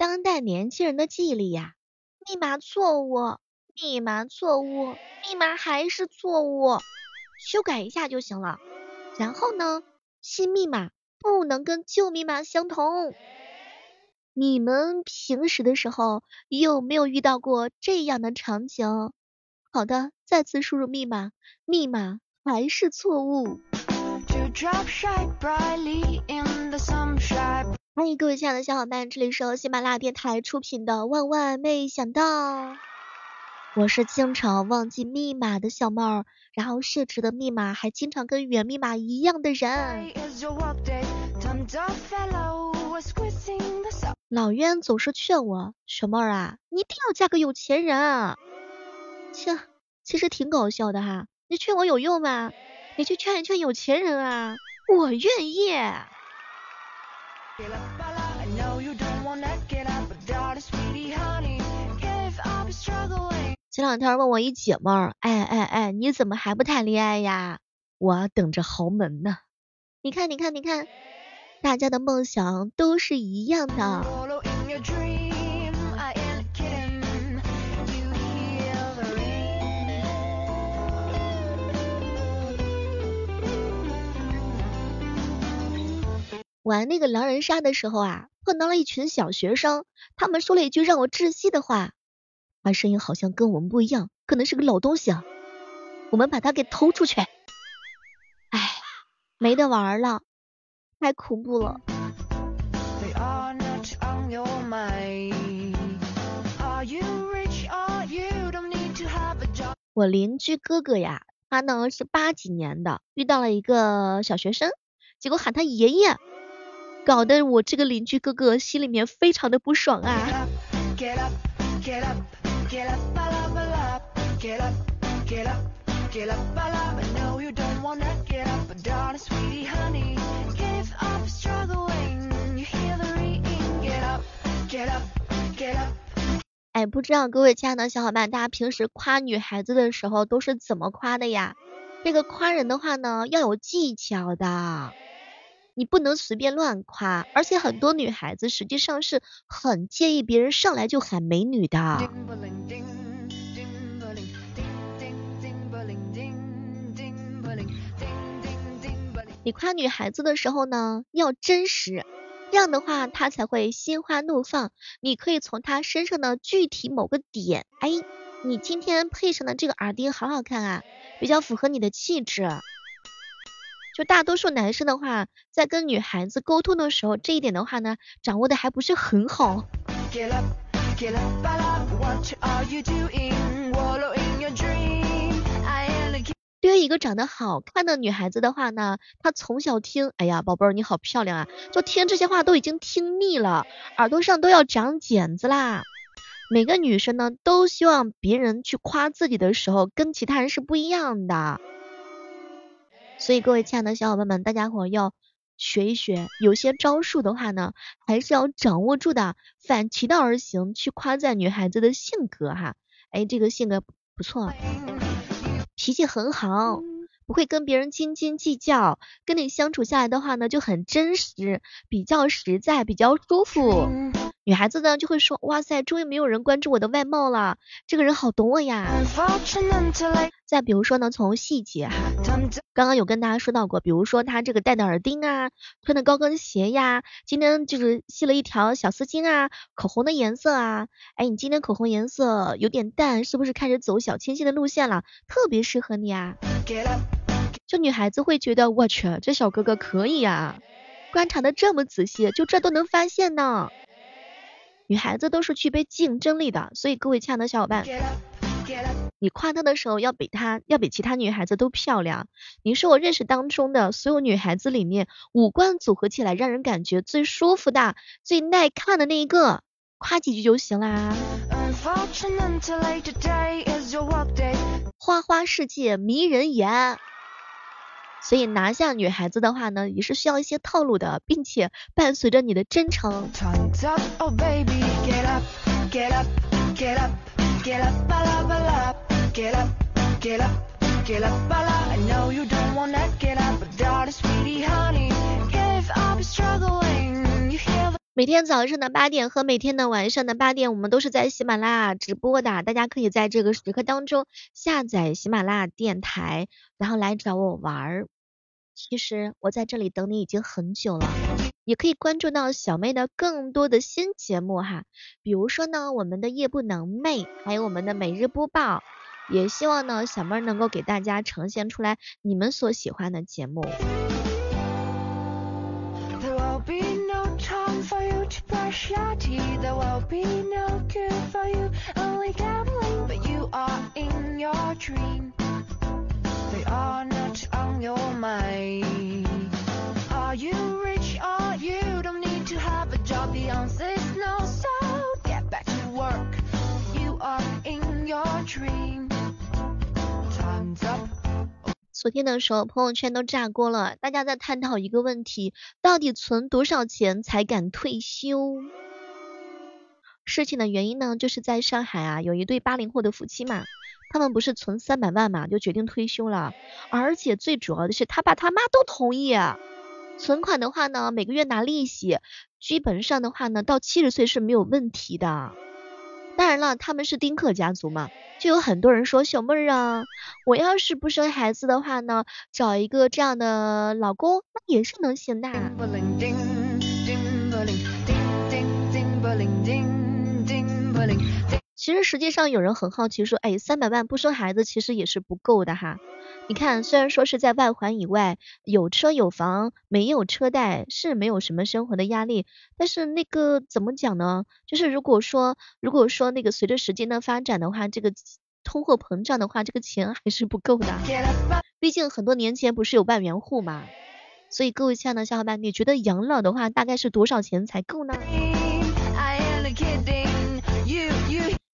当代年轻人的记忆力呀，密码错误，密码错误，密码还是错误，修改一下就行了。然后呢，新密码不能跟旧密码相同。你们平时的时候有没有遇到过这样的场景？好的，再次输入密码，密码还是错误。欢迎各位亲爱的小伙伴，这里是喜马拉雅电台出品的《万万没想到》，我是经常忘记密码的小妹儿，然后设置的密码还经常跟原密码一样的人。老冤总是劝我，小妹儿啊，你一定要嫁个有钱人。切，其实挺搞笑的哈，你劝我有用吗？你去劝一劝有钱人啊，我愿意。前两天问我一姐们儿，哎哎哎，你怎么还不谈恋爱呀？我等着豪门呢。你看你看你看，大家的梦想都是一样的。玩那个狼人杀的时候啊，碰到了一群小学生，他们说了一句让我窒息的话，他声音好像跟我们不一样，可能是个老东西啊，我们把他给偷出去。哎，没得玩了，太恐怖了。我邻居哥哥呀，他呢是八几年的，遇到了一个小学生，结果喊他爷爷。搞得我这个邻居哥哥心里面非常的不爽啊！哎，不知道各位亲爱的小伙伴，大家平时夸女孩子的时候都是怎么夸的呀？这个夸人的话呢，要有技巧的。你不能随便乱夸，而且很多女孩子实际上是很介意别人上来就喊美女的。你夸女孩子的时候呢，要真实，这样的话她才会心花怒放。你可以从她身上的具体某个点，哎，你今天配上的这个耳钉好好看啊，比较符合你的气质。就大多数男生的话，在跟女孩子沟通的时候，这一点的话呢，掌握的还不是很好。对于一个长得好看的女孩子的话呢，她从小听，哎呀，宝贝儿你好漂亮啊，就听这些话都已经听腻了，耳朵上都要长茧子啦。每个女生呢，都希望别人去夸自己的时候，跟其他人是不一样的。所以各位亲爱的小伙伴们，大家伙要学一学，有些招数的话呢，还是要掌握住的，反其道而行，去夸赞女孩子的性格哈。哎，这个性格不错，脾气很好，不会跟别人斤斤计较，跟你相处下来的话呢，就很真实，比较实在，比较舒服。女孩子呢就会说，哇塞，终于没有人关注我的外貌了，这个人好懂我呀。再比如说呢，从细节哈，刚刚有跟大家说到过，比如说他这个戴的耳钉啊，穿的高跟鞋呀，今天就是系了一条小丝巾啊，口红的颜色啊，哎，你今天口红颜色有点淡，是不是开始走小清新的路线了？特别适合你啊。就女孩子会觉得，我去，这小哥哥可以啊，观察的这么仔细，就这都能发现呢。女孩子都是具备竞争力的，所以各位亲爱的小伙伴，你夸她的时候要比她要比其他女孩子都漂亮。你是我认识当中的所有女孩子里面五官组合起来让人感觉最舒服的、最耐看的那一个，夸几句就行啦。花花世界迷人眼。所以拿下女孩子的话呢，也是需要一些套路的，并且伴随着你的真诚。每天早上的八点和每天的晚上的八点，我们都是在喜马拉雅直播的，大家可以在这个时刻当中下载喜马拉雅电台，然后来找我玩儿。其实我在这里等你已经很久了，也可以关注到小妹的更多的新节目哈，比如说呢我们的夜不能寐，还有我们的每日播报，也希望呢小妹能够给大家呈现出来你们所喜欢的节目。Brush. There will be no cure for you. Only gambling, but you are in your dream. They are not on your mind. Are you rich or you don't need to have a job? The answer is no. So get back to work. You are in your dream. 昨天的时候，朋友圈都炸锅了，大家在探讨一个问题：到底存多少钱才敢退休？事情的原因呢，就是在上海啊，有一对八零后的夫妻嘛，他们不是存三百万嘛，就决定退休了，而且最主要的是他爸他妈都同意，存款的话呢，每个月拿利息，基本上的话呢，到七十岁是没有问题的。当然了，他们是丁克家族嘛，就有很多人说小妹儿啊，我要是不生孩子的话呢，找一个这样的老公，那也是能行的。其实实际上有人很好奇说，哎，三百万不生孩子其实也是不够的哈。你看，虽然说是在外环以外，有车有房，没有车贷，是没有什么生活的压力，但是那个怎么讲呢？就是如果说如果说那个随着时间的发展的话，这个通货膨胀的话，这个钱还是不够的。毕竟很多年前不是有万元户嘛，所以各位亲爱的小伙伴，你觉得养老的话大概是多少钱才够呢？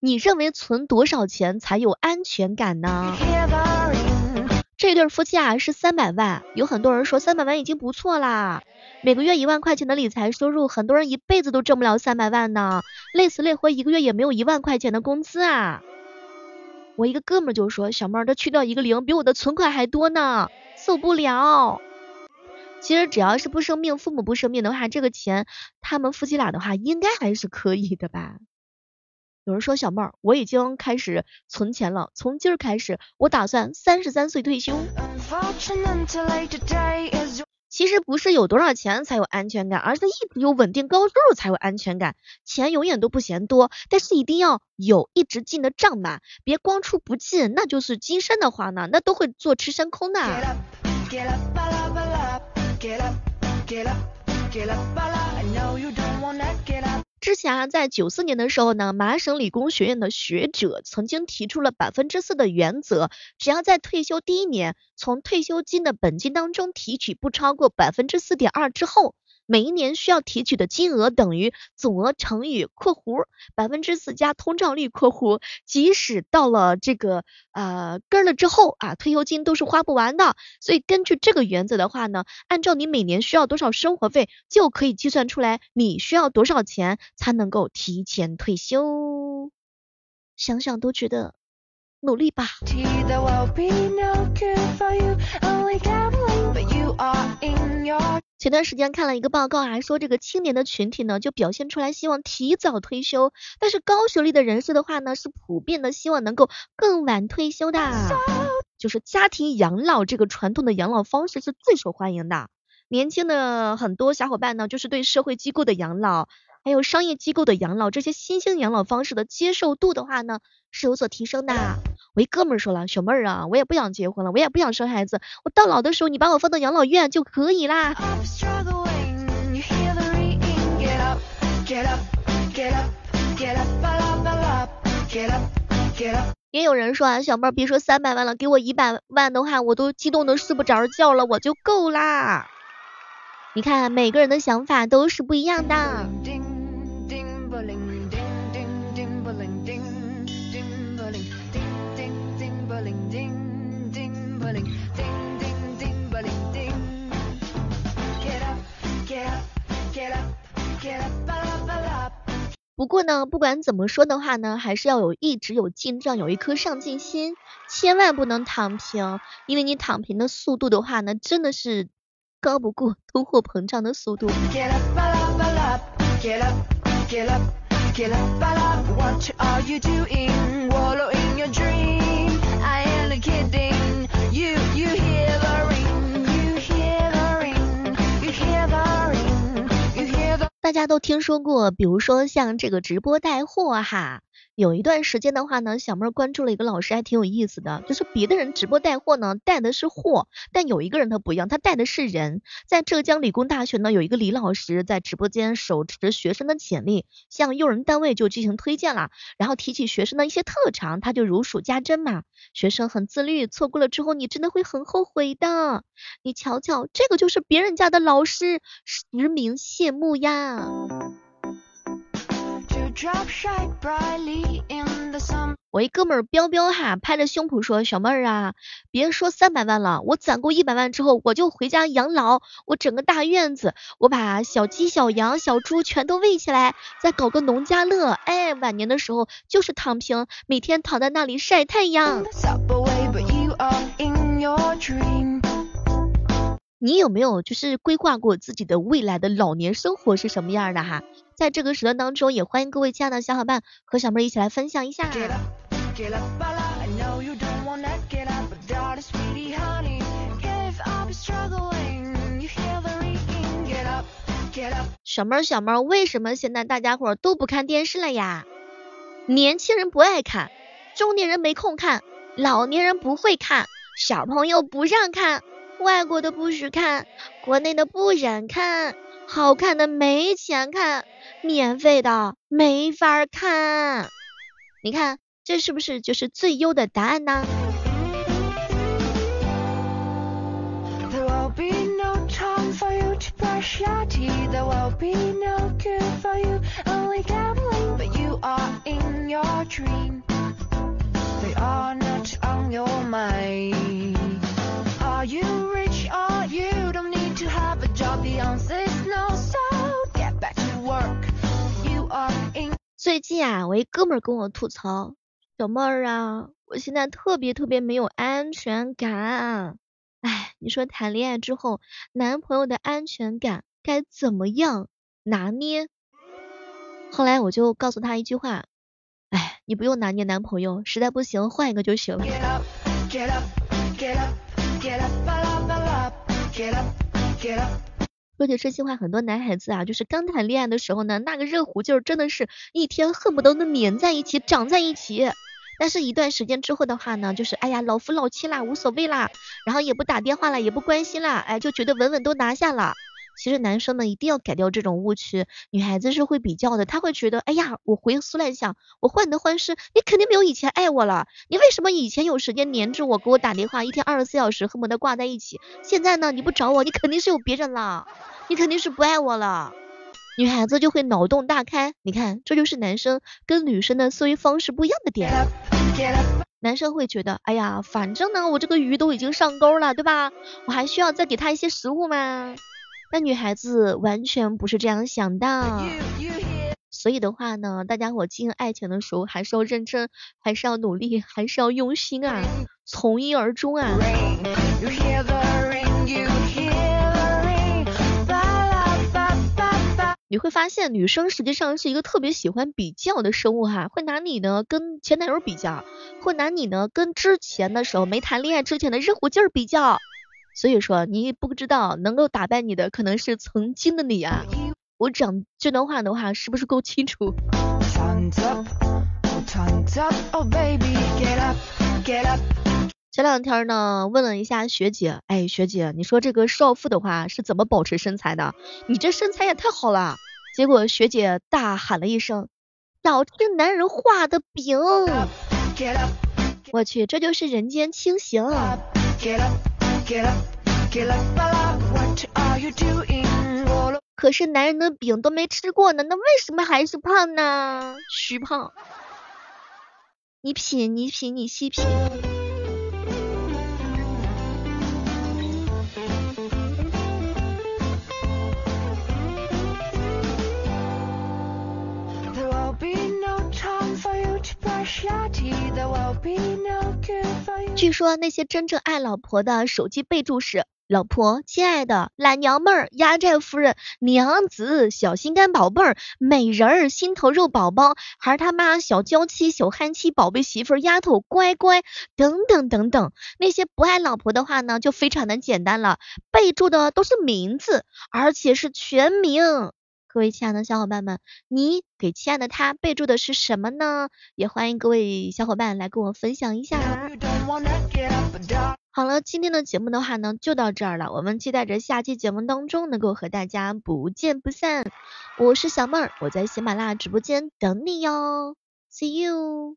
你认为存多少钱才有安全感呢？这对夫妻啊是三百万，有很多人说三百万已经不错啦，每个月一万块钱的理财收入，很多人一辈子都挣不了三百万呢，累死累活一个月也没有一万块钱的工资啊。我一个哥们就说，小妹儿，他去掉一个零，比我的存款还多呢，受不了。其实只要是不生病，父母不生病的话，这个钱他们夫妻俩的话应该还是可以的吧。有人说小妹儿，我已经开始存钱了，从今儿开始，我打算三十三岁退休。其实不是有多少钱才有安全感，而是一直有稳定高收入才有安全感。钱永远都不嫌多，但是一定要有一直进的账嘛，别光出不进，那就是金山的话呢，那都会坐吃山空的。之前啊，在九四年的时候呢，麻省理工学院的学者曾经提出了百分之四的原则，只要在退休第一年，从退休金的本金当中提取不超过百分之四点二之后。每一年需要提取的金额等于总额乘以括弧百分之四加通胀率括弧，即使到了这个呃根了之后啊，退休金都是花不完的。所以根据这个原则的话呢，按照你每年需要多少生活费，就可以计算出来你需要多少钱才能够提前退休。想想都觉得努力吧。前段时间看了一个报告啊，说这个青年的群体呢，就表现出来希望提早退休，但是高学历的人士的话呢，是普遍的希望能够更晚退休的。就是家庭养老这个传统的养老方式是最受欢迎的，年轻的很多小伙伴呢，就是对社会机构的养老，还有商业机构的养老这些新兴养老方式的接受度的话呢，是有所提升的。我一哥们说了，小妹儿啊，我也不想结婚了，我也不想生孩子，我到老的时候你把我放到养老院就可以啦。也有人说啊，小妹儿别说三百万了，给我一百万的话，我都激动的睡不着觉了，我就够啦。你看每个人的想法都是不一样的。不过呢，不管怎么说的话呢，还是要有一直有进账，有一颗上进心，千万不能躺平，因为你躺平的速度的话呢，真的是高不过通货膨胀的速度。大家都听说过，比如说像这个直播带货哈。有一段时间的话呢，小妹儿关注了一个老师，还挺有意思的。就是别的人直播带货呢，带的是货，但有一个人他不一样，他带的是人。在浙江理工大学呢，有一个李老师在直播间手持学生的简历，向用人单位就进行推荐了。然后提起学生的一些特长，他就如数家珍嘛。学生很自律，错过了之后你真的会很后悔的。你瞧瞧，这个就是别人家的老师，实名羡慕呀。我一哥们儿彪彪哈，拍着胸脯说：“小妹儿啊，别说三百万了，我攒够一百万之后，我就回家养老，我整个大院子，我把小鸡、小羊、小猪全都喂起来，再搞个农家乐，哎，晚年的时候就是躺平，每天躺在那里晒太阳。”你有没有就是规划过自己的未来的老年生活是什么样的哈？在这个时段当中，也欢迎各位亲爱的小伙伴和小妹一起来分享一下。小妹儿小妹儿，为什么现在大家伙都不看电视了呀？年轻人不爱看，中年人没空看，老年人不会看，小朋友不让看。外国的不许看，国内的不忍看，好看的没钱看，免费的没法看。你看，这是不是就是最优的答案呢？They are not on your mind.？最近啊，我一哥们儿跟我吐槽，小妹儿啊，我现在特别特别没有安全感。哎，你说谈恋爱之后，男朋友的安全感该怎么样拿捏？后来我就告诉他一句话，哎，你不用拿捏男朋友，实在不行换一个就行了。说句真心话，很多男孩子啊，就是刚谈恋爱的时候呢，那个热乎劲儿真的是一天恨不得能粘在一起，长在一起。但是，一段时间之后的话呢，就是哎呀，老夫老妻啦，无所谓啦，然后也不打电话了，也不关心啦，哎，就觉得稳稳都拿下了。其实男生们一定要改掉这种误区，女孩子是会比较的，她会觉得，哎呀，我回思乱想，我患得患失，你肯定没有以前爱我了，你为什么以前有时间黏着我，给我打电话，一天二十四小时恨不得挂在一起，现在呢，你不找我，你肯定是有别人了，你肯定是不爱我了，女孩子就会脑洞大开，你看，这就是男生跟女生的思维方式不一样的点，男生会觉得，哎呀，反正呢，我这个鱼都已经上钩了，对吧？我还需要再给他一些食物吗？那女孩子完全不是这样想的，所以的话呢，大家伙经营爱情的时候还是要认真，还是要努力，还是要用心啊，从一而终啊。你会发现，女生实际上是一个特别喜欢比较的生物哈，会拿你呢跟前男友比较，会拿你呢跟之前的时候没谈恋爱之前的热乎劲儿比较。所以说，你不知道能够打败你的可能是曾经的你啊！我讲这段话的话，是不是够清楚？前两天呢，问了一下学姐，哎，学姐，你说这个少妇的话是怎么保持身材的？你这身材也太好了！结果学姐大喊了一声：“老吃男人画的饼！”我去，这就是人间清醒。可是男人的饼都没吃过呢，那为什么还是胖呢？虚胖。你品，你品，你细品。据说那些真正爱老婆的手机备注是老婆，亲爱的，懒娘们儿，压寨夫人，娘子，小心肝宝贝儿，美人儿，心头肉宝宝，孩他妈，小娇妻，小憨妻，宝贝媳妇儿，丫头，乖乖，等等等等。那些不爱老婆的话呢，就非常的简单了，备注的都是名字，而且是全名。各位亲爱的小伙伴们，你给亲爱的他备注的是什么呢？也欢迎各位小伙伴来跟我分享一下。好了，今天的节目的话呢，就到这儿了。我们期待着下期节目当中能够和大家不见不散。我是小妹儿，我在喜马拉雅直播间等你哟，See you。